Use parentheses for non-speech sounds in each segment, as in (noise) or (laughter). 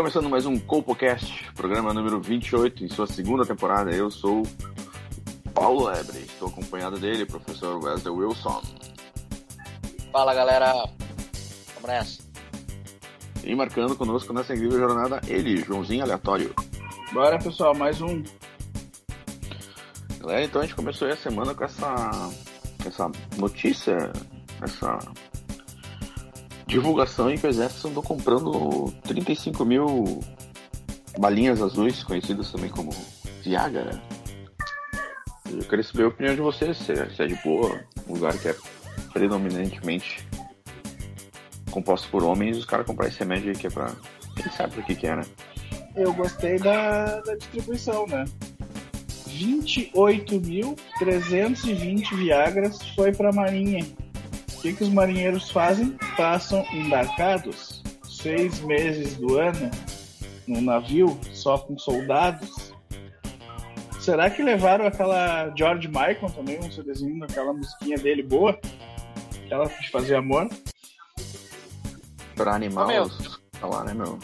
Começando mais um CopoCast, programa número 28, em sua segunda temporada. Eu sou Paulo Lebre, estou acompanhado dele, professor Wesley Wilson. Fala galera, vamos nessa. E marcando conosco nessa incrível jornada, ele, Joãozinho Aleatório. Bora pessoal, mais um. Galera, então a gente começou a semana com essa, essa notícia, essa divulgação em que o exército andou comprando 35 mil balinhas azuis, conhecidas também como Viagra. Eu queria saber a opinião de vocês, se é, se é de boa, um lugar que é predominantemente composto por homens, os caras comprar esse remédio aí que é pra. Quem sabe por que que é, né? Eu gostei da, da distribuição, né? 28.320 Viagras foi pra Marinha. O que, que os marinheiros fazem? Passam embarcados seis meses do ano num navio só com soldados. Será que levaram aquela George Michael também, um CDzinho, aquela musiquinha dele boa? Aquela de fazer amor? Pra animar Ô, meu. os. Tá lá, né, meu?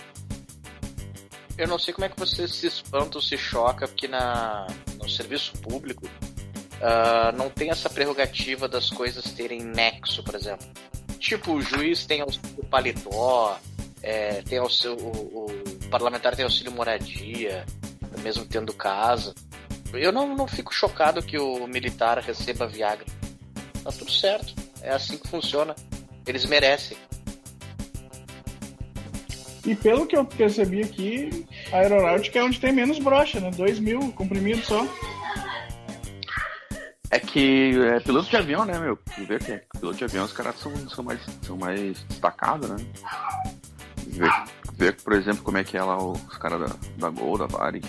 Eu não sei como é que você se espanta ou se choca, porque na, no serviço público ah, não tem essa prerrogativa das coisas terem nexo, por exemplo. Tipo, o juiz tem auxílio paletó, é, tem o, seu, o, o parlamentar tem auxílio moradia, mesmo tendo casa. Eu não, não fico chocado que o militar receba Viagra. Tá tudo certo. É assim que funciona. Eles merecem. E pelo que eu percebi aqui, a aeronáutica é onde tem menos brocha, né? 2 mil comprimidos só. É que é piloto de avião, né, meu? Vê que piloto de avião os caras são, são, mais, são mais destacados, né? Vê, vê, por exemplo, como é que é lá os caras da, da Gol, da Varig.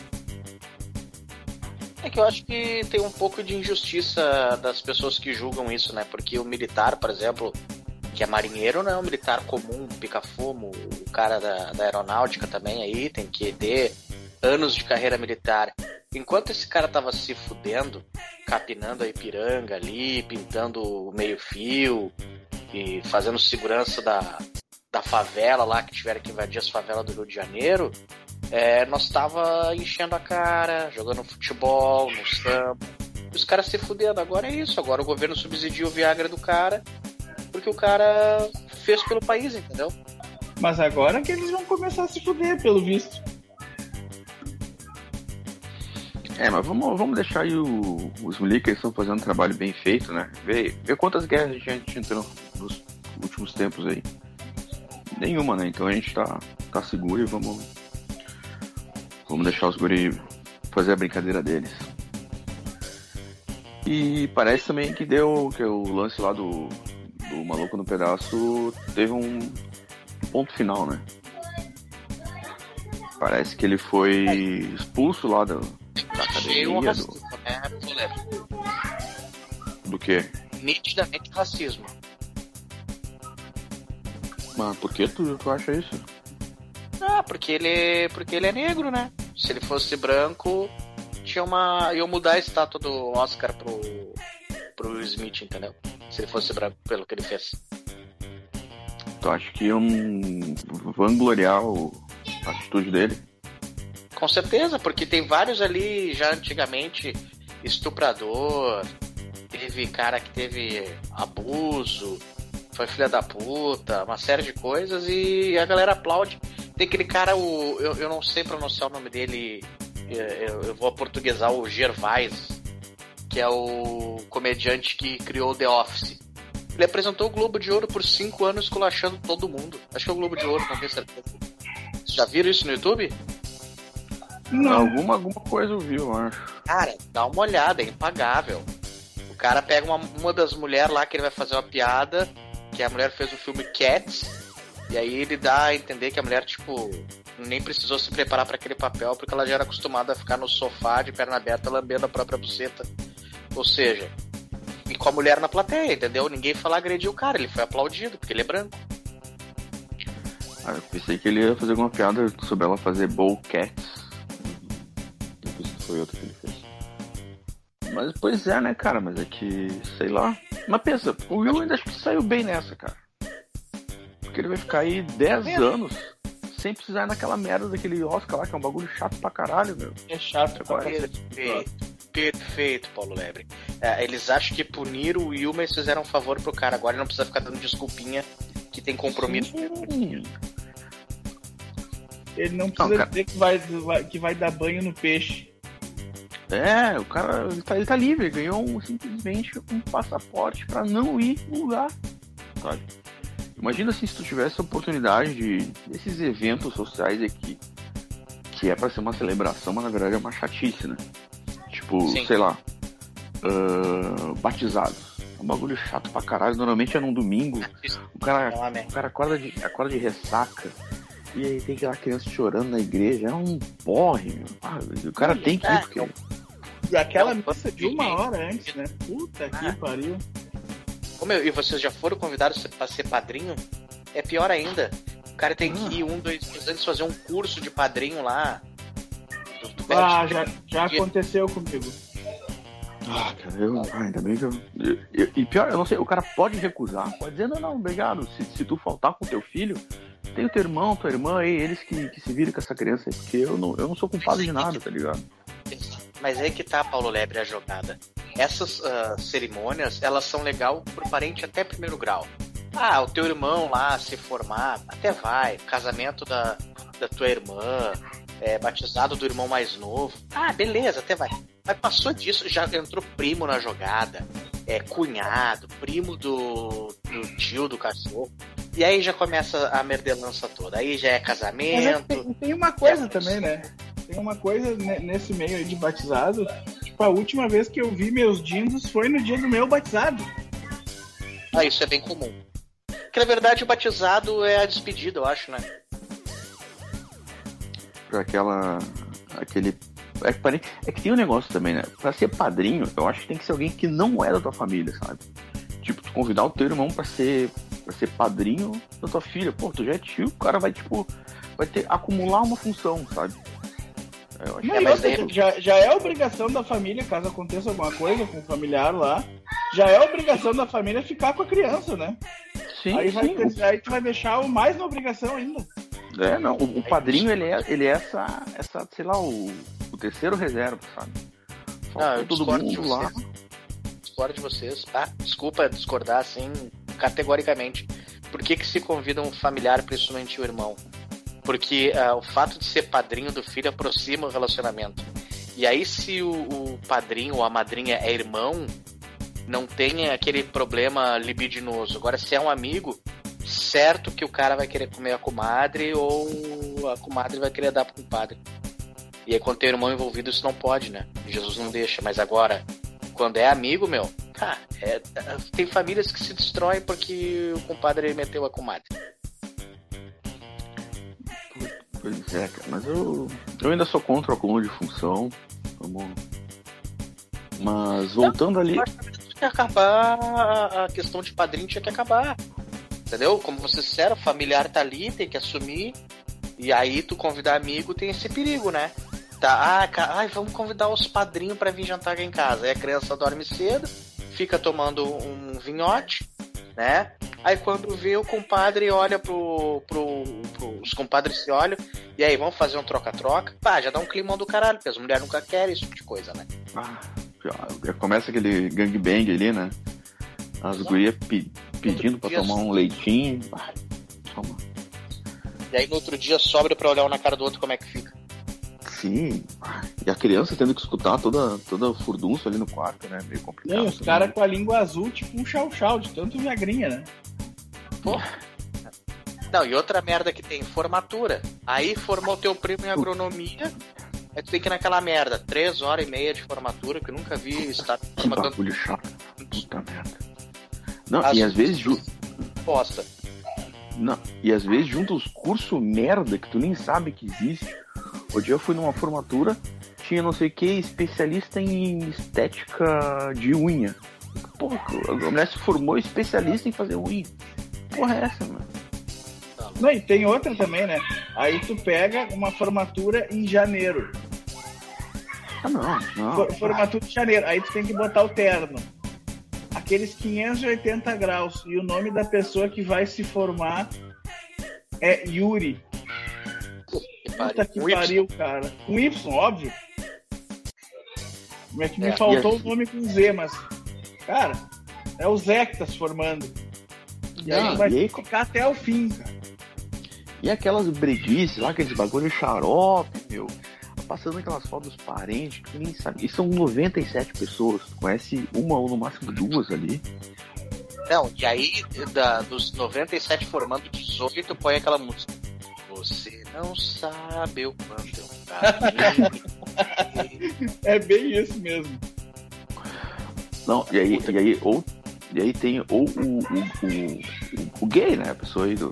É que eu acho que tem um pouco de injustiça das pessoas que julgam isso, né? Porque o militar, por exemplo, que é marinheiro, não é um militar comum, pica-fumo, o cara da, da aeronáutica também aí, tem que ter anos de carreira militar. Enquanto esse cara tava se fudendo, capinando a Ipiranga ali, pintando o meio-fio e fazendo segurança da, da favela lá, que tiveram que invadir as favelas do Rio de Janeiro, é, nós tava enchendo a cara, jogando futebol, no. E Os caras se fudendo. Agora é isso. Agora o governo subsidia o Viagra do cara porque o cara fez pelo país, entendeu? Mas agora que eles vão começar a se fuder, pelo visto. É, mas vamos, vamos deixar aí o, os milicas estão fazendo um trabalho bem feito, né? Vê, vê quantas guerras a gente entrou nos últimos tempos aí. Nenhuma, né? Então a gente tá, tá seguro e vamos. Vamos deixar os guri fazer a brincadeira deles. E parece também que deu que o lance lá do, do maluco no pedaço teve um ponto final, né? Parece que ele foi expulso lá do, da um academia, do, racismo, né, Toledo? do quê? Nitidamente racismo. Mas por que tu, tu acha isso? Ah, porque ele, porque ele é negro, né? Se ele fosse branco, tinha uma. iam mudar a estátua do Oscar pro, pro Will Smith, entendeu? Se ele fosse branco, pelo que ele fez. Tu acha que iam vangloriar o, a atitude dele? Com certeza, porque tem vários ali já antigamente estuprador, teve cara que teve abuso, foi filha da puta, uma série de coisas e a galera aplaude. Tem aquele cara, o, eu, eu não sei pronunciar o nome dele, é, eu, eu vou portuguesar o Gervais, que é o comediante que criou The Office. Ele apresentou o Globo de Ouro por cinco anos esculachando todo mundo. Acho que é o Globo de Ouro, não tenho certeza. Já viram isso no YouTube? Não. Alguma, alguma coisa eu vi, eu acho. Cara, dá uma olhada, é impagável. O cara pega uma, uma das mulheres lá que ele vai fazer uma piada, que a mulher fez o filme Cats, E aí ele dá a entender que a mulher, tipo, nem precisou se preparar para aquele papel porque ela já era acostumada a ficar no sofá de perna aberta lambendo a própria buceta. Ou seja, e com a mulher na plateia, entendeu? Ninguém foi lá agredir o cara, ele foi aplaudido porque ele é branco. Ah, eu pensei que ele ia fazer alguma piada sobre ela fazer bowl cats. Foi outra que ele fez. Mas pois é, né, cara? Mas é que, sei lá. Mas pensa, o Will ainda acho que saiu bem nessa, cara. Porque ele vai ficar aí 10 anos sem precisar ir naquela merda daquele Oscar lá, que é um bagulho chato pra caralho, meu. É chato pra Agora- cacete. Perfeito, perfeito, Paulo Lebre. É, eles acham que punir o Will, mas fizeram um favor pro cara. Agora ele não precisa ficar dando desculpinha que tem compromisso. Sim. Ele não precisa Não, dizer que vai- que vai dar banho no peixe. É, o cara ele tá, ele tá livre, ele ganhou um- simplesmente um passaporte pra não ir no lugar. Sabe? Imagina assim, se tu tivesse a oportunidade de desses eventos sociais aqui, que é pra ser uma celebração, mas na verdade é uma chatice, né? Tipo, Sim. sei lá, ah, batizados. É um bagulho chato pra caralho. Normalmente é num domingo, o cara, Não, amém. o cara acorda de, acorda de ressaca. E aí tem aquela criança chorando na igreja. É um porre, meu. Ah, o cara tem que ir, É, porque. E aquela Não, missa de uma hora antes, né? Puta que Ah. pariu. Ô, meu, e vocês já foram convidados pra ser padrinho? É pior ainda. O cara tem Ah. que ir um, dois dias antes fazer um curso de padrinho lá. Do- do Ah, já, já aconteceu comigo. Ah, cara, eu. ah, ainda bem que eu, eu- eu- E pior, eu não sei, o cara pode recusar, pode dizer, não, não, obrigado. Se, se tu faltar com teu filho, tem o teu irmão, tua irmã aí, eles que, que se virem com essa criança aí, porque eu não, eu não sou culpado de nada, tá ligado? Mas aí que tá, Paulo Lebre, a jogada. Essas ah, cerimônias, elas são legal pro parente até primeiro grau. Ah, o teu irmão lá se formar, até vai. Casamento da, da tua irmã, é, batizado do irmão mais novo. Ah, beleza, até vai. Mas passou disso, já entrou primo na jogada, é, cunhado, primo do, do tio do cachorro. E aí já começa a merdelança toda. Aí já é Mas é casamento. tem, tem uma coisa É. também, né? Tem uma coisa ne- nesse meio aí de batizado. Tipo, a última vez que eu vi meus dindos foi no dia do meu batizado. Ah, isso é bem comum. Porque na verdade o batizado é a despedida, eu acho, né? Pra aquela. aquele. É que, pare- é que tem um negócio também, né? Pra ser padrinho, eu acho que tem que ser alguém que não é da tua família, sabe? Tipo, tu convidar o teu irmão pra ser, pra ser padrinho da tua filha. Pô, tu já é tio, o cara vai, tipo, vai ter acumular uma função, sabe? Eu acho Não, que outra, já, já é obrigação da família, caso aconteça alguma coisa com o familiar lá, já é obrigação da família ficar com a criança, né? sim, aí, vai, sim. ter- aí tu vai deixar o mais na obrigação ainda. É, não, o, o padrinho, ele é, ele é essa, essa, sei lá, o, o terceiro reserva, sabe? Faltou Ah, eu todo discordo de mundo lá. vocês. Discordo de vocês. Ah, desculpa discordar assim, categoricamente. Por que, que se convida um familiar, principalmente o irmão? Porque ah, o fato de ser padrinho do filho aproxima o relacionamento. E aí, se o, o padrinho ou a madrinha é irmão, não tem aquele problema libidinoso. Agora, se é um amigo, certo que o cara vai querer comer a comadre ou a comadre vai querer dar pro compadre. E aí, quando tem irmão envolvido, isso não pode, né? Jesus não deixa. Mas agora, quando é amigo, meu, cara, é- tem famílias que se destroem porque o compadre meteu a comadre. É, cara, mas eu, eu ainda sou contra o acúmulo de função. Vamos. Mas voltando ali. Acho que tinha que acabar a- questão de padrinho tinha que acabar. Entendeu? Como vocês disseram, o familiar tá ali, tem que assumir. E aí tu convidar amigo tem esse perigo, né? Tá, ah, ca- ai, vamos convidar os padrinhos pra vir jantar aqui em casa. Aí a criança dorme cedo, fica tomando um vinhote, né? Aí quando vê o compadre olha pro, pro- Os compadres se olham, e aí, vamos fazer um troca-troca? Pá, já dá um climão do caralho, porque as mulheres nunca querem esse tipo de coisa, né? Ah, já- começa aquele gangbang ali, né? As gurias pe- pedindo pra tomar um leitinho. Ah, toma. E aí no outro dia sobra pra olhar um na cara do outro como é que fica. Sim. E a criança tendo que escutar toda, toda furdunço ali no quarto, né? Meio complicado. aí, os caras com a língua azul, tipo um chau-chau, de tanto viagrinha, né? Não, e outra merda que tem, formatura. Aí formou teu primo em agronomia, aí tu tem que ir naquela merda, três horas e meia de formatura, que eu nunca vi estar Que formatando bagulho chato. Puta merda. Não, As- e às vezes. Ju... bosta. Não, E às vezes junta os cursos merda que tu nem sabe que existe. O dia eu fui numa formatura, tinha não sei o que, especialista em estética de unha. Porra, a mulher se formou especialista em fazer unha. Porra é essa, mano? Não, e tem outra também, né? Aí tu pega uma formatura em janeiro. Ah, não, não. For- formatura em janeiro. Aí tu tem que botar o terno. Aqueles 580 graus. E o nome da pessoa que vai se formar é Yuri. Puta que Um Y. pariu, cara. Com Y, óbvio. Como é que me É, faltou o nome com Z, mas. Cara, é o Zé que tá se formando. E aí vai e aí- ficar até o fim, cara. E aquelas breguices lá, aqueles bagulho xarope, meu. Passando aquelas fotos dos parentes, que nem sabe. E são 97 pessoas. Conhece uma ou no máximo duas ali. Não, e aí, da, dos 97 formando 18, tu põe aquela música. Você não sabe o quanto eu. (laughs) É bem isso mesmo. Não, e aí, e aí, ou, e aí tem ou o, o, o, o, o gay, né? A pessoa aí do.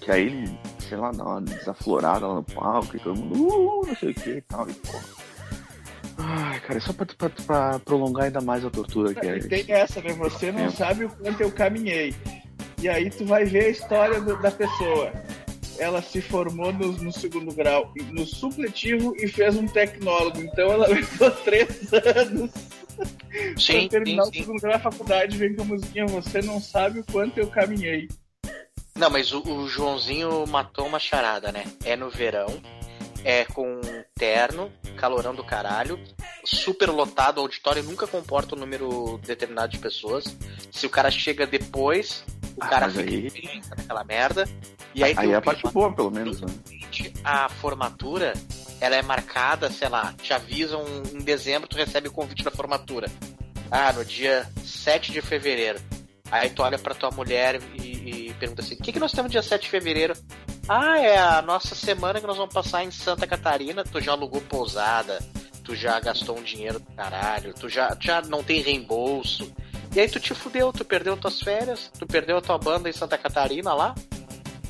Que aí ele, sei lá, dá uma desaflorada lá no palco e todo mundo, uh, não sei o que e tal. E, pô. Ai, cara, é só pra, pra, pra prolongar ainda mais a tortura que é E tem isso. essa, né? Você não É. sabe o quanto eu caminhei. E aí tu vai ver a história do- da pessoa. Ela se formou no, no segundo grau, no supletivo e fez um tecnólogo. Então ela (laughs) levou três anos Sim, pra terminar sim, o sim. segundo grau da faculdade. Vem com a musiquinha, você não sabe o quanto eu caminhei. Não, mas o, o Joãozinho matou uma charada, né? É no verão, é com terno, calorão do caralho, super lotado, o auditório nunca comporta um número determinado de pessoas. Se o cara chega depois, o Ah, cara fica aí- naquela merda. E aí, Aí é a parte boa, pelo menos, né? a formatura, ela é marcada, sei lá, te avisam em dezembro, tu recebe o convite da formatura. Ah, no dia 7 de fevereiro. Aí tu olha pra tua mulher e, e pergunta assim: o que, que nós temos dia 7 de fevereiro? Ah, é a nossa semana que nós vamos passar em Santa Catarina. Tu já alugou pousada, tu já gastou um dinheiro do caralho, tu já, já não tem reembolso. E aí tu te fudeu, tu perdeu tuas férias, tu perdeu a tua banda em Santa Catarina lá,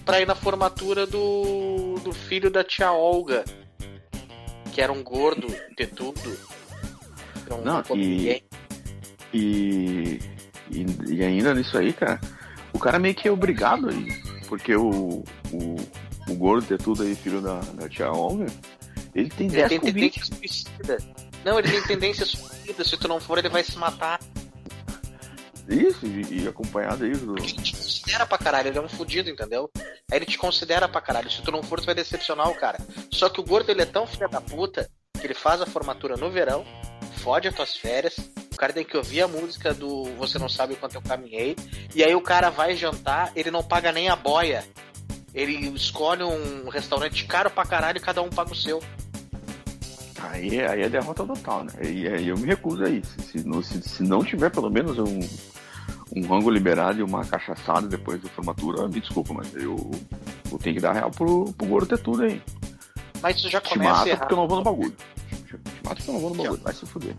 pra ir na formatura do, do filho da tia Olga, que era um gordo, tetudo. que Não. E, e, e ainda nisso aí, cara, o cara meio que é obrigado aí. Porque o, o, o gordo ter tudo aí, filho da, da tia Olga, ele tem Ele 10 tem convites. tendência suicida. Não, ele tem tendência suicida. Se tu não for, ele vai se matar. Isso, e, e acompanhado aí do. Ele te considera pra caralho, ele é um fudido, entendeu? Aí ele te considera pra caralho. Se tu não for, tu vai decepcionar o cara. Só que o gordo, ele é tão filho da puta que ele faz a formatura no verão, fode as tuas férias. O cara tem que ouvir a música do Você Não Sabe o Quanto Eu Caminhei. E aí o cara vai jantar, ele não paga nem a boia. Ele escolhe um restaurante caro pra caralho e cada um paga o seu. Aí, aí é derrota total, né? Aí, aí eu me recuso a isso. Se, não- se, se não tiver pelo menos um, um rango liberado e uma cachaçada depois da formatura, me desculpa, mas eu, eu tenho que dar real pro, pro gordo ter tudo aí. Mas isso já Te começa mata errado. porque eu não vou no bagulho. Te mata porque eu não vou no bagulho, vai se fuder.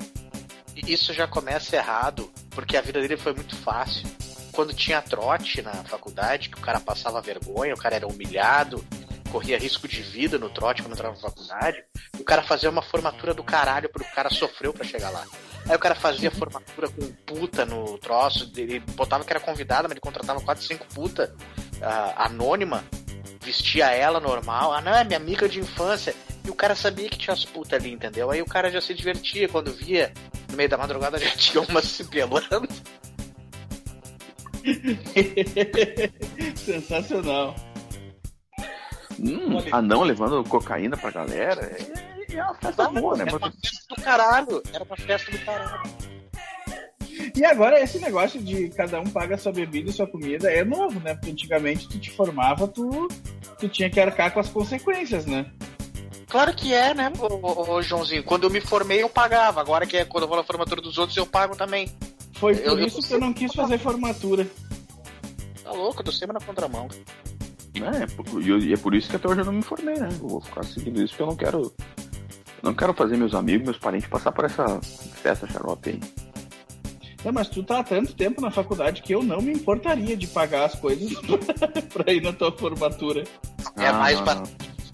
Isso já começa errado, porque a vida dele foi muito fácil. Quando tinha trote na faculdade, que o cara passava vergonha, o cara era humilhado, corria risco de vida no trote quando entrava na faculdade, o cara fazia uma formatura do caralho porque o cara sofreu pra chegar lá. Aí o cara fazia formatura com puta no troço, ele botava que era convidado, mas ele contratava 4, 5 puta ah, anônima, vestia ela normal, ah não, é minha amiga de infância. E o cara sabia que tinha as putas ali, entendeu? Aí o cara já se divertia quando via no meio da madrugada já tinha uma se pelando. (laughs) Sensacional. Hum, Olha. anão levando cocaína pra galera. É, é uma festa boa, né? Era uma festa do caralho. Era uma festa do caralho. E agora esse negócio de cada um paga sua bebida e sua comida é novo, né? Porque antigamente tu te formava, tu, tu tinha que arcar com as consequências, né? Claro que é, né, ô, ô, ô, Joãozinho? Quando eu me formei, eu pagava. Agora que é quando eu vou na formatura dos outros, eu pago também. Foi Eu- por eu- isso que eu não quis fazer formatura. Tá louco? Eu tô sempre na contramão. É, por- e eu- é por isso que até hoje eu não me formei, né? Eu vou ficar seguindo isso porque eu não quero. eu Não quero fazer meus amigos, meus parentes passar por essa festa xarope aí. Não, mas tu tá há tanto tempo na faculdade que eu não me importaria de pagar as coisas (laughs) pra ir na tua formatura. É Ah, mais não, pra-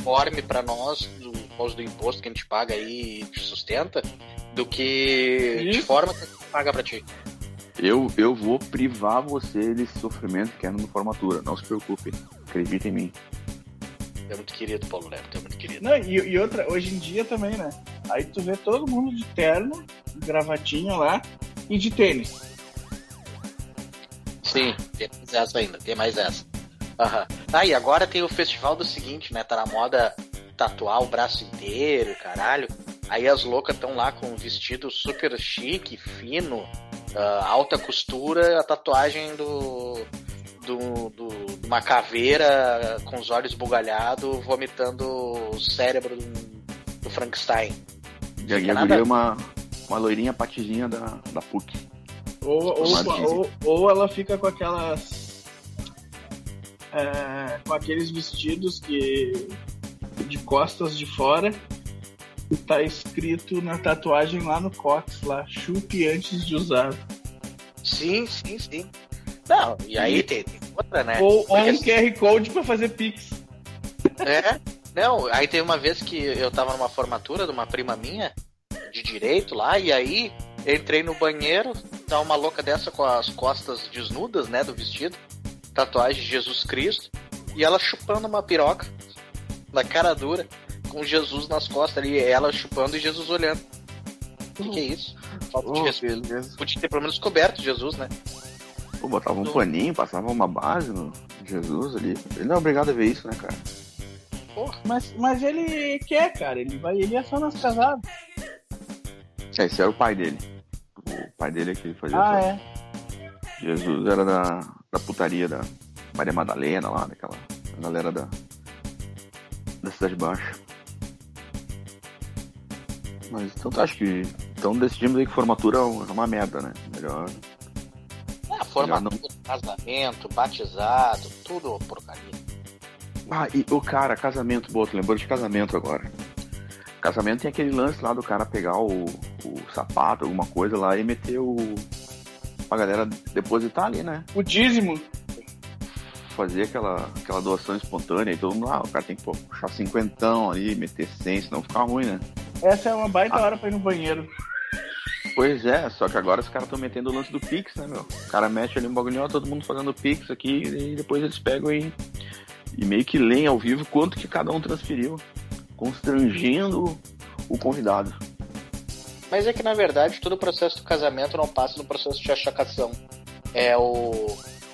não. Informe pra nós, do nós do imposto que a gente paga aí e te sustenta, do que de Isso. forma que a gente paga pra ti. Eu, eu vou privar você desse sofrimento que é no formatura. Não se preocupe. Acredita em mim. É muito querido, Paulo Neto, é muito querido. Não, e, e outra, hoje em dia também, né? Aí tu vê todo mundo de terno, gravatinha lá e de tênis. Sim, tem mais essa ainda, tem mais essa. Aham. Ah, e agora tem o festival do seguinte, né? Tá na moda tatuar o braço inteiro, caralho. Aí as loucas estão lá com um vestido super chique, fino, ah, alta costura, a tatuagem do, do, do- de uma caveira com os olhos bugalhados, vomitando o cérebro do, do Frankenstein. E aí eu nada- virei uma, uma loirinha patizinha da, da PUC. Ou, ou, ou, ou ela fica com aquelas. É, com aqueles vestidos que. de costas de fora. E tá escrito na tatuagem lá no cox, lá, chupe antes de usar. Sim, sim, sim. Não, e aí tem, tem outra, né? Ou, ou um QR Code pra fazer Pix. É, não, aí teve uma vez que eu tava numa formatura de uma prima minha, de direito lá, e aí entrei no banheiro, tá uma louca dessa com as costas desnudas, né, do vestido, tatuagem de Jesus Cristo, e ela chupando uma piroca, na cara dura, com Jesus nas costas ali, ela chupando e Jesus olhando. O que, que é isso? Falta de Oh, respeito. beleza. Podia ter pelo menos coberto Jesus, né? Pô, botava um Não. paninho, passava uma base no Jesus ali. Ele não é obrigado a ver isso, né, cara? Porra. Mas, mas ele quer, cara. Ele vai, ele é só nas casadas. É, esse era o pai dele. O pai dele é que fazia Ah, essa- é. Jesus era da, da putaria da Maria Madalena lá, daquela galera da, da Cidade Baixa. Mas então tu acha que. Então decidimos aí que formatura é uma merda, né? Melhor. Ah, formatura, casamento, batizado, tudo porcaria. Ah, e o cara, casamento, boa, tu lembrou de casamento agora. Casamento tem aquele lance lá do cara pegar o, o sapato, alguma coisa lá e meter o. pra galera depositar ali, né? O dízimo. fazer aquela, aquela doação espontânea e todo mundo, ah, o cara tem que pô, puxar cinquentão ali, meter 100, senão fica ruim, né? Essa é uma baita hora pra ir no banheiro. Pois é, só que agora os caras estão metendo o lance do Pix, né, meu? O cara mete ali um bagulho, ó, todo mundo fazendo Pix aqui, e depois eles pegam e, e meio que leem ao vivo quanto que cada um transferiu, constrangendo o convidado. Mas é que na verdade todo o processo do casamento não passa no processo de achacação. É o,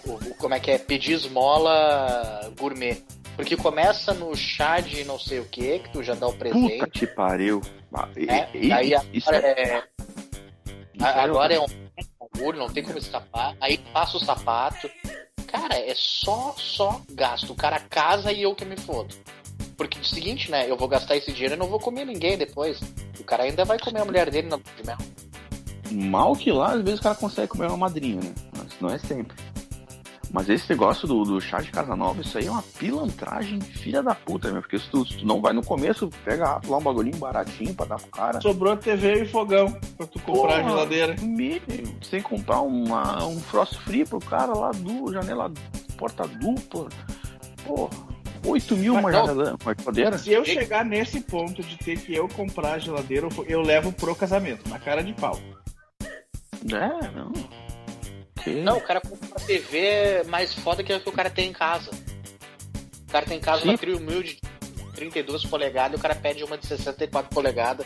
o- como é que é pedir esmola gourmet. Porque começa no chá de não sei o que, que tu já dá o Puta presente. que pariu. Ah, e- né? agora é- é, é- agora é um bagulho, não tem como escapar. Aí passa o sapato. Cara, é só, só gasto. O cara casa e eu que me fodo. Porque é o seguinte, né? Eu vou gastar esse dinheiro e não vou comer ninguém depois. O cara ainda vai comer a mulher dele na lua de mel. Mal que lá, às vezes o cara consegue comer uma madrinha, né? Mas não é sempre. Mas esse negócio do, do chá de casa nova, isso aí é uma pilantragem filha da puta, meu. Porque se tu, se tu não vai no começo, pega lá um bagulhinho baratinho pra dar pro cara. Sobrou TV e fogão pra tu comprar a Porra, geladeira. meu, sem comprar uma, um frost free pro cara lá do janela porta dupla. Porra, 8 mil Mas uma geladeira. Se eu chegar nesse ponto de ter que eu comprar a geladeira, eu- eu levo pro casamento, na cara de pau. É, não. Que... Não, o cara compra uma TV mais foda que a que o cara tem em casa. O cara tem em casa Sim. uma trio humilde de 32 polegadas e o cara pede uma de 64 polegadas.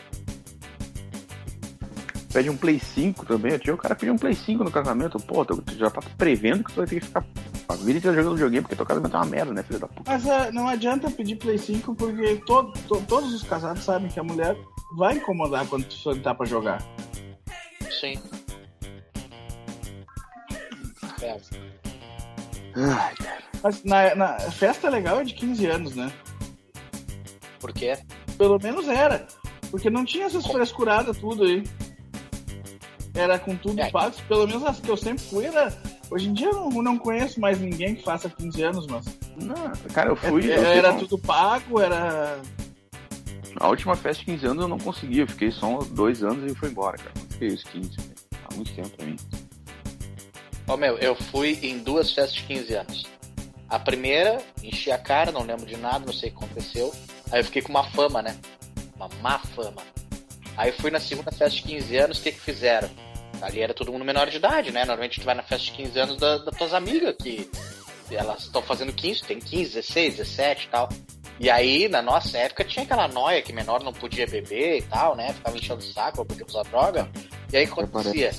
Pede um Play 5 também. Eu tinha o cara pediu um Play 5 no casamento. Pô, tu já tá prevendo que tu vai ter que ficar a vida inteira jogando videogame, porque teu casamento é uma merda, né, filho da puta? Mas ah, não adianta pedir Play 5 porque to- to- todos os casados sabem que a mulher vai incomodar quando tu sentar pra jogar. Sim. É. Ai, cara. Mas na, na festa legal é de 15 anos, né? Por quê? Pelo menos era. Porque não tinha essas frescuradas tudo aí. Era com tudo É. pago. Pelo menos as que eu sempre fui era. Hoje em dia eu não, não conheço mais ninguém que faça 15 anos, mas. Não, cara, eu fui. É- eu era fiquei- tudo pago, era. A última festa de 15 anos eu não consegui. Eu fiquei só uns dois anos e fui embora, cara. Não fiquei os 15. Há muito tempo pra mim. Ó, meu, eu fui em duas festas de 15 anos. A primeira, enchi a cara, não lembro de nada, não sei o que aconteceu. Aí eu fiquei com uma fama, né? Uma má fama. Aí fui na segunda festa de 15 anos, o que que fizeram? Ali era todo mundo menor de idade, né? Normalmente tu vai na festa de 15 anos das da tuas amigas, que elas estão fazendo 15, tem 15, 16, 17 e tal. E aí, na nossa época, tinha aquela noia que menor não podia beber e tal, né? Ficava enchendo o saco, podia usar droga. E aí acontecia?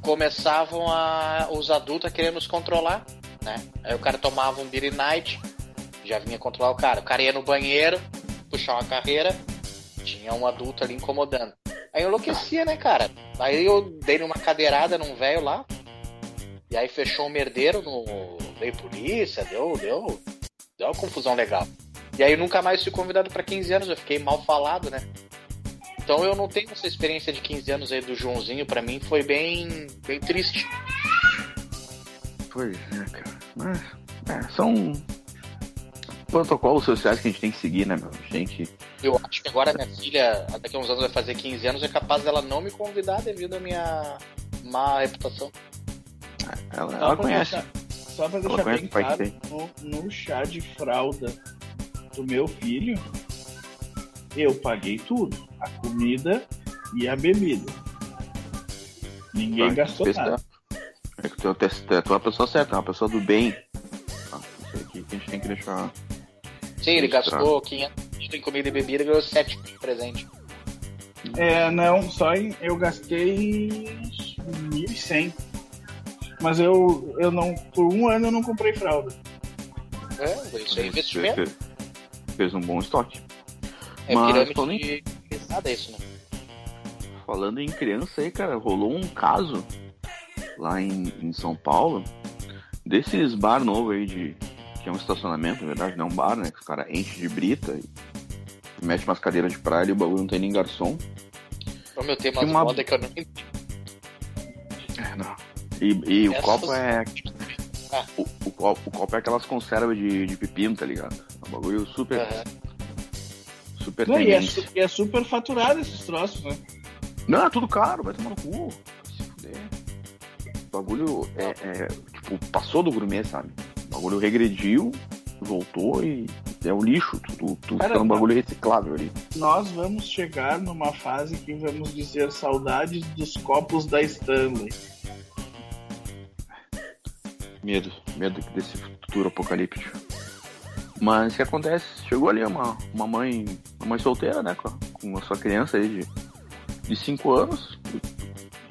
Começavam a, os adultos a querer nos controlar, né? Aí o cara tomava um beer night, já vinha controlar o cara. O cara ia no banheiro, puxar uma carreira, tinha um adulto ali incomodando. Aí eu enlouquecia, né, cara? Aí eu dei numa cadeirada num velho lá, e aí fechou um merdeiro, no... veio polícia, deu, deu, deu uma confusão legal. E aí nunca mais fui convidado para 15 anos, eu fiquei mal falado, né? Então eu não tenho essa experiência de 15 anos aí do Joãozinho, para mim foi bem, bem triste. Pois é, cara. Mas, é, são protocolos sociais que a gente tem que seguir, né, meu? Gente. Eu acho que agora minha filha, daqui a uns anos vai fazer 15 anos, é capaz dela não me convidar devido à minha má reputação. Ela, ela conhece. deixar- Só pra deixar conhece bem o pai claro, no, no chá de fralda do meu filho, eu paguei tudo. A comida e a bebida. Ninguém Tá, gastou nada. certo. É que tu é tu é uma pessoa certa, é uma pessoa do bem. Tá, Isso aqui que a gente tem que deixar. Sim, ele gastou 500 em comida e bebida e ganhou 7 de presente. É, não, só em, eu gastei 1.100. Mas eu, eu não, por um ano eu não comprei fralda. É, isso é investimento. Fez, fez um bom estoque. É Mas, pirâmide falando em- de pesada isso, né? Falando em criança aí, cara, rolou um caso lá em, em São Paulo desses bar novo aí de. Que é um estacionamento, na verdade, não é um bar, né? Que os caras enchem de brita e mete umas cadeiras de praia e o bagulho não tem nem garçom. O meu tem Que umas uma- modas que eu não entendo. É, não. E, e o copo é. Ah. O, o copo, o copo é aquelas conservas de, de pepino, tá ligado? É um bagulho super, Aham. super Não, e, é, e é super faturado esses troços, né? Não, é tudo caro, vai tomar no cu. Vai se fuder. O bagulho é, é, tipo, passou do gourmet, sabe? O bagulho regrediu, voltou e é o lixo. Tu, tu, tu Cara, num não. bagulho reciclável ali. Nós vamos chegar numa fase que vamos dizer saudades dos copos da Stanley. Medo, medo desse futuro apocalíptico. Mas o que acontece? Chegou ali uma, uma mãe, uma mãe solteira, né? Com a, com a sua criança aí de, de 5 anos.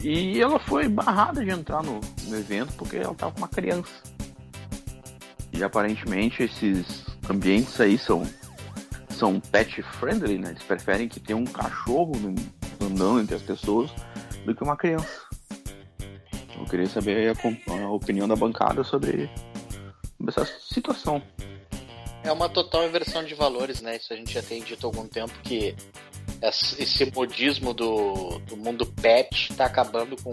E ela foi barrada de entrar no, no evento porque ela tava com uma criança. E aparentemente esses ambientes aí são, são pet friendly, né? Eles preferem que tenha um cachorro andando entre as pessoas do que uma criança. Eu queria saber a, a opinião da bancada sobre, sobre essa situação. É uma total inversão de valores, né? Isso a gente já tem dito há algum tempo que esse modismo do, do mundo pet está acabando com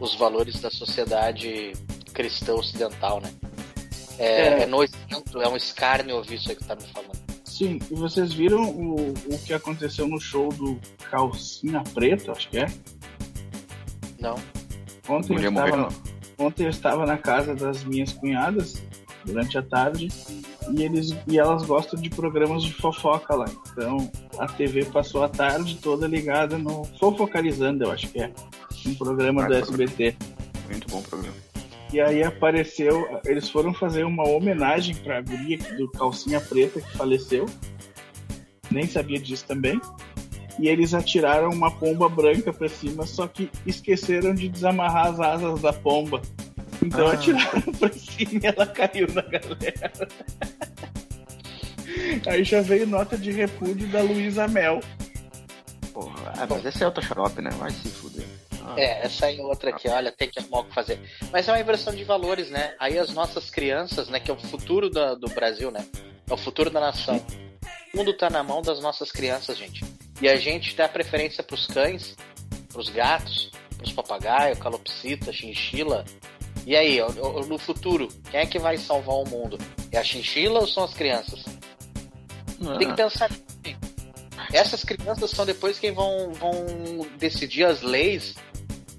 os valores da sociedade cristã ocidental, né? É, É. é nojento, é um escárnio ouvir isso aí que tá me falando. Sim, e vocês viram o, o que aconteceu no show do Calcinha Preta, acho que é? Não. Ontem eu, estava, morreu, ontem eu estava na casa das minhas cunhadas durante a tarde e eles e elas gostam de programas de fofoca lá. Então a TV passou a tarde toda ligada no Fofocalizando, eu acho que é. Um programa Ah, do. SBT. Muito bom programa. E aí apareceu, eles foram fazer uma homenagem pra guria do Calcinha Preta que faleceu. Nem sabia disso também. E eles atiraram uma pomba branca pra cima, só que esqueceram de desamarrar as asas da pomba. Então Ah. atiraram pra cima e ela caiu na galera. (laughs) Aí já veio nota de repúdio da Luísa Mel. Porra, ah, mas esse é outra xarope, né? Vai se fuder. Ah, É, essa aí é outra aqui, olha, tem que arrumar o que fazer. Mas é uma inversão de valores, né? Aí as nossas crianças, né, que é o futuro da- do Brasil, né? É o futuro da nação. O mundo tá na mão das nossas crianças, gente. E a gente dá preferência pros cães, pros gatos, pros papagaios, calopsita, chinchila. E aí, no futuro, quem é que vai salvar o mundo? É a chinchila ou são as crianças? ah, Tem que pensar. assim. Essas crianças são depois quem vão, vão decidir as leis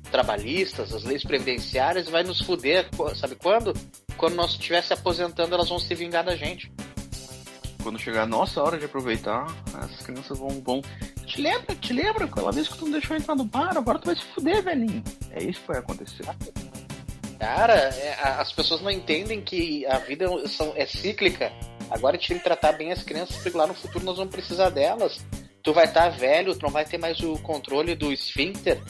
trabalhistas, as leis previdenciárias, vai nos fuder, sabe quando? Quando nós estiver se aposentando, elas vão se vingar da gente. Quando chegar a nossa hora de aproveitar, as crianças vão, vão. Te lembra, te lembra aquela vez que tu não deixou entrar no bar, agora tu vai se fuder, velhinho. É isso que vai acontecer. Cara, é, as pessoas não entendem que a vida é, é cíclica. Agora a gente tem que tratar bem as crianças, porque lá no futuro nós vamos precisar delas. Tu vai estar tá velho, tu não vai ter mais o controle do esfíncter,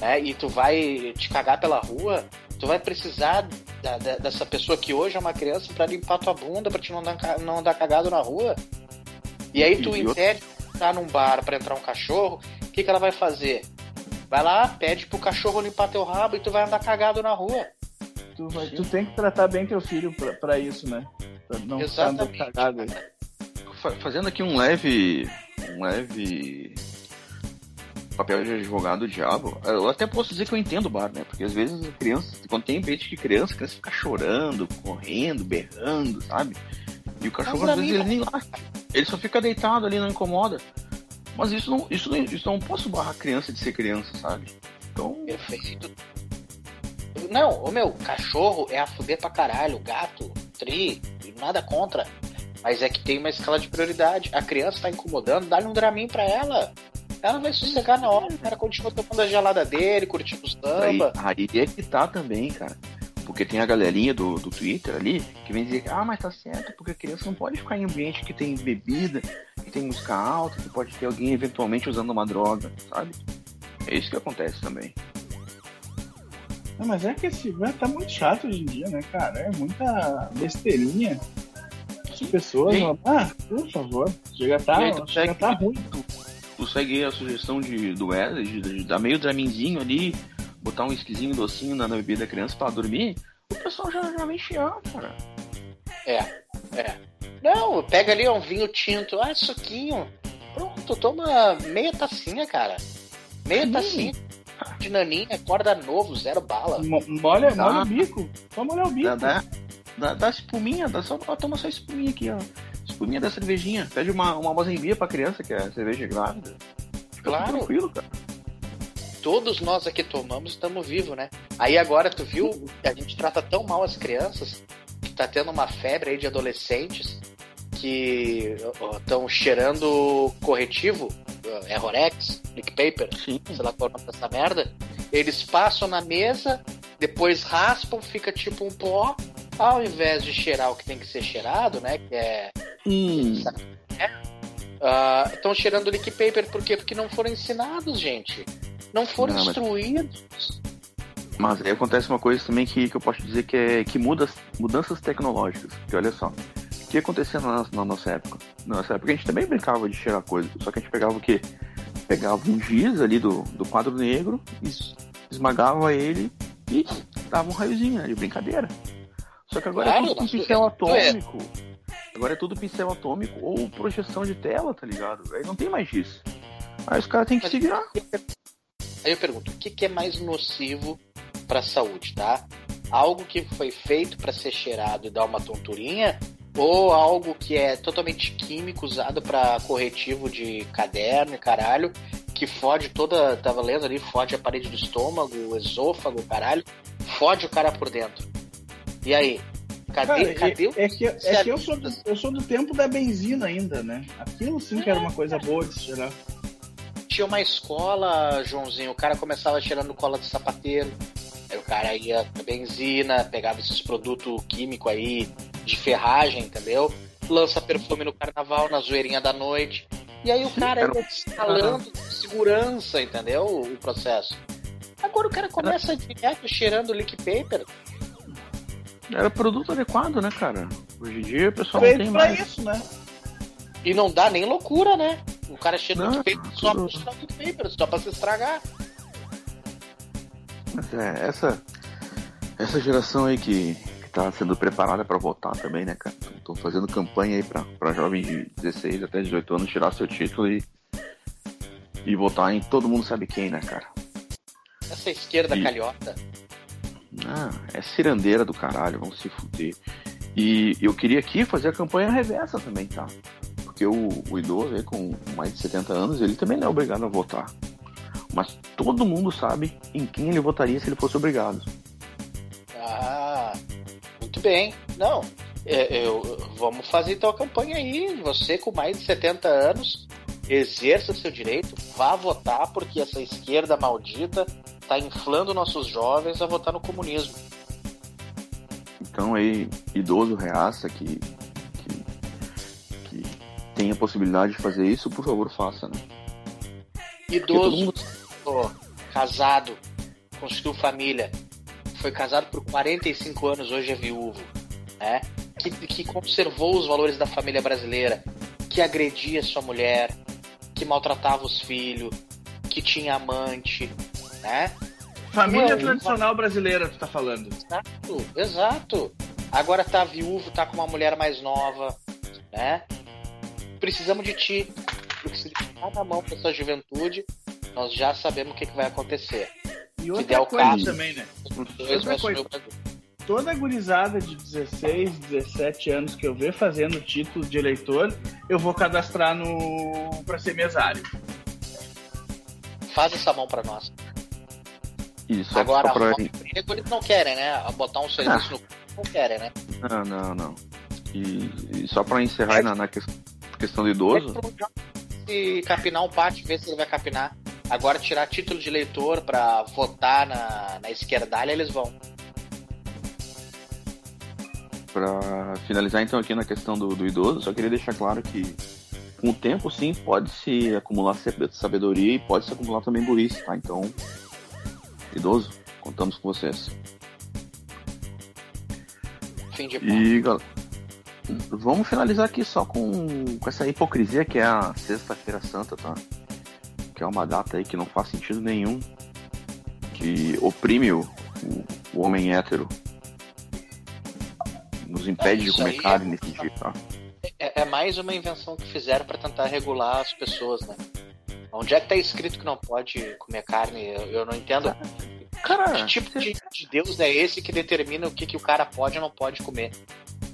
né? E tu vai te cagar pela rua. Tu vai precisar da, da, dessa pessoa que hoje é uma criança para limpar tua bunda, para te não dar, não dar cagado na rua. E aí tu impede entrar num bar para entrar um cachorro, o que, que ela vai fazer? Vai lá, pede pro cachorro limpar teu rabo e tu vai andar cagado na rua. Tu, vai, tu tem que tratar bem teu filho pra, pra isso, né? Pra não Exatamente. ficar cagado. Fazendo aqui um leve. um leve. Papel de advogado do diabo, eu até posso dizer que eu entendo o bar, né? Porque às vezes a criança, quando tem ambiente de criança, a criança fica chorando, correndo, berrando, sabe? E o cachorro às vezes ele nem lá. Ele só fica deitado ali, não incomoda. Mas isso não, isso não, isso não posso barrar a criança de ser criança, sabe? Então. Perfeito. Não, o meu, cachorro é a fuder pra caralho, gato, tri, nada contra. Mas é que tem uma escala de prioridade. A criança tá incomodando, dá-lhe um dramin pra ela. Ela vai sossegar na hora, o cara continua tomando a gelada dele, curtindo o samba. Aí, aí é que tá também, cara. Porque tem a galerinha do, do Twitter ali que vem dizer, ah, mas tá certo, porque a criança não pode ficar em ambiente que tem bebida, que tem música alta, que pode ter alguém eventualmente usando uma droga, sabe? É isso que acontece também. Não, mas é que esse vai tá muito chato hoje em dia, né, cara? É muita besteirinha. As pessoas, Sim. ah, por favor, chega a tá, aí chega tá segue- ruim. Segue a sugestão de, do Wesley, de, de dar meio draminzinho ali, botar um esquisinho docinho na, na bebida da criança pra dormir, o pessoal já, já vem chiando, cara. É, é. Não, pega ali um vinho tinto, ah, suquinho. Pronto, toma meia tacinha, cara. Meia tacinha de naninha, corda novo, zero bala. Mo- Molha, molha o bico. Só molhar o bico. Dá, dá, dá, dá espuminha, dá só, ó, toma só espuminha aqui, ó. Espuminha da cervejinha. Pede uma, uma mozembia pra criança, que é cerveja grávida. Fica Claro. tranquilo, cara. Todos nós aqui tomamos, estamos vivos, né? Aí agora tu viu que a gente trata tão mal as crianças que tá tendo uma febre aí de adolescentes que estão cheirando corretivo, é Rorex, Lick Paper, Sim. sei lá qual é o nome dessa merda. Eles passam na mesa, depois raspam, fica tipo um pó. Ao invés de cheirar o que tem que ser cheirado, né? Que é. Hum. Estão cheirando lick paper por quê? Porque não foram ensinados, gente. Não foram Não, mas- instruídos. Mas aí acontece uma coisa também que, que eu posso dizer que é que muda mudanças tecnológicas. Porque olha só, o que acontecia na, na nossa época? Na nossa época a gente também brincava de cheirar coisa, só que a gente pegava o quê? Pegava um giz ali do, do quadro negro, es- esmagava ele e dava um raiozinho né, de brincadeira. Só que agora Claro, é tudo com pincel é- atômico. Agora é tudo pincel atômico ou projeção de tela, tá ligado? Aí não tem mais isso. Aí os caras têm que se virar. Aí eu pergunto, o que, que é mais nocivo para a saúde, tá? Algo que foi feito para ser cheirado e dar uma tonturinha, ou algo que é totalmente químico usado para corretivo de caderno e caralho, que fode toda, tava lendo ali, fode a parede do estômago, o esôfago, caralho, fode o cara por dentro. E aí? Cadê, Cara, cadê o é, é que, é que eu, sou do, eu sou do tempo da benzina ainda, né? Aquilo sim que era uma coisa boa de se cheirar. tinha uma escola, Joãozinho, o cara começava cheirando cola de sapateiro. Aí o cara ia benzina, pegava esses produtos químicos aí de ferragem, entendeu? Lança perfume no carnaval, na zoeirinha da noite. E aí o cara ia instalando com segurança, entendeu? O processo. Agora o cara começa direto cheirando lick paper. Era produto adequado, né, cara? Hoje em dia o pessoal não Feito tem pra mais. isso, né? E não dá nem loucura, né? O cara cheira Não, paper só pra paper, só pra se estragar. Mas é, essa, essa geração aí que, que tá sendo preparada pra votar também, né, cara? Estão fazendo campanha aí pra, pra jovens de 16 até 18 anos tirar seu título e, e votar em todo mundo sabe quem, né, cara? Essa esquerda E- calhota. Ah, é cirandeira do caralho, vão se fuder. E eu queria aqui fazer a campanha reversa também, tá? Porque o, o idoso aí com mais de 70 anos, ele também não é obrigado a votar. Mas todo mundo sabe em quem ele votaria se ele fosse obrigado. Ah, muito bem. Não, é, eu, vamos fazer então a campanha aí. Você com mais de 70 anos, exerça seu direito, vá votar, porque essa esquerda maldita está inflando nossos jovens a votar no comunismo. Então aí, idoso reaça que, que, que tem a possibilidade de fazer isso, por favor, faça, né? Idoso, mundo... oh, casado, construiu família, foi casado por 45 anos, hoje é viúvo, né? Que, que conservou os valores da família brasileira, que agredia sua mulher, que maltratava os filhos, que tinha amante, né? Família tradicional brasileira, tu tá falando. Exato, exato. Agora tá viúvo, tá com uma mulher mais nova, né? Precisamos de ti. Porque se ficar na mão dessa juventude, nós já sabemos o que, que vai acontecer. E outra coisa caso, também, né? Outra coisa. Toda gurizada de 16, 17 anos que eu ver fazendo título de eleitor, eu vou cadastrar no para ser mesário. Faz essa mão para nós. Isso, Agora, pra... emprego eles não querem, né? Botar um serviço ah. no não querem, né? Não, não, não. E, e só para encerrar na, na, questão do idoso. Se capinar um pátio, ver se ele vai capinar. Agora tirar título de eleitor para votar na, na esquerdalha, eles vão. Para finalizar então aqui na questão do, do idoso, só queria deixar claro que com o tempo sim pode se acumular sabedoria e pode se acumular também burrice, tá? Então, idoso, contamos com vocês. Fim de e, vamos finalizar aqui só com, com essa hipocrisia que é a Sexta-feira Santa, tá? que é uma data aí que não faz sentido nenhum, que oprime o, o, o homem hétero, nos impede de comer carne é, nesse dia, tá? É, é, mais uma invenção que fizeram para tentar regular as pessoas, né? Onde é que tá escrito que não pode comer carne? Eu, eu não entendo. Cara, que tipo de, de, Deus é esse que determina o que, que o cara pode ou não pode comer?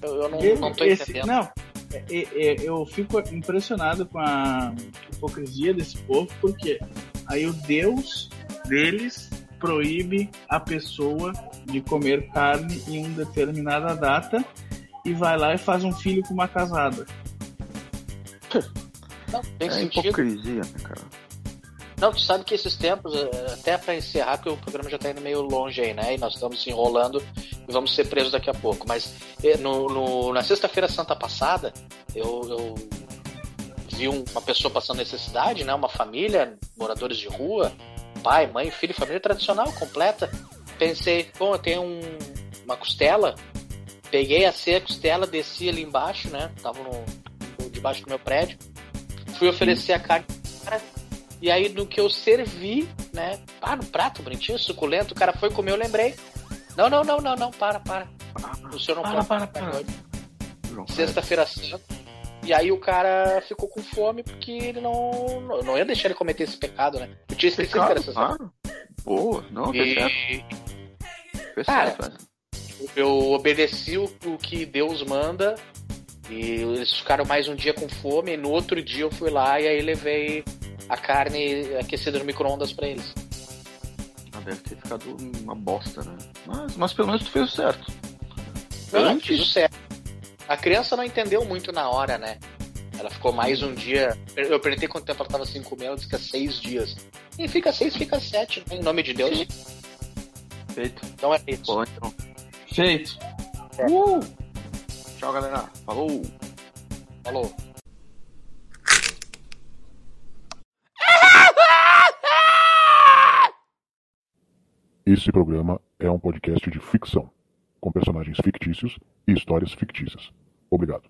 Eu, eu não, não tô esse, entendendo. Não, é, é, é, eu fico impressionado com a hipocrisia desse povo, porque aí o Deus deles proíbe a pessoa de comer carne em uma determinada data e vai lá e faz um filho com uma casada. (laughs) Não, tem é hipocrisia, né, cara? Não, tu sabe que esses tempos, é, até para encerrar, porque o programa já tá indo meio longe aí, né? E nós estamos se enrolando e vamos ser presos daqui a pouco. Mas é, no, no na sexta-feira santa passada, eu, eu vi uma pessoa passando necessidade, né? Uma família, moradores de rua, pai, mãe, filho, família tradicional completa. Pensei, bom, eu tenho um, uma costela, peguei a a costela, desci ali embaixo, né? Tava no debaixo do meu prédio. Fui oferecer a carne e aí, no que eu servi, né? Ah, no prato, bonitinho, suculento, o cara foi comer, eu lembrei. Não, não, não, não, não, para, para. O senhor não para. Para, para, Sexta-feira santa. E aí o cara ficou com fome porque ele não. Não ia deixar ele cometer esse pecado, né? Eu tinha esquecido que era essa claro. Boa, não, e... certo. cara, certo, eu obedeci o, o que Deus manda e eles ficaram mais um dia com fome. E no outro dia eu fui lá e aí levei a carne aquecida no micro-ondas pra eles. Ah, deve ter ficado uma bosta, né? Mas, mas pelo menos tu fez o certo. Não, Antes... fiz o certo. A criança não entendeu muito na hora, né? Ela ficou mais um dia. Eu perguntei quanto tempo ela tava sem comer, ela disse que é seis dias. E fica seis, fica sete, né? em nome de Deus. Feito. Então é isso. Bom, então. Feito. É. Uh! Tchau, galera. Falou. Falou. Esse programa é um podcast de ficção, com personagens fictícios e histórias fictícias. Obrigado.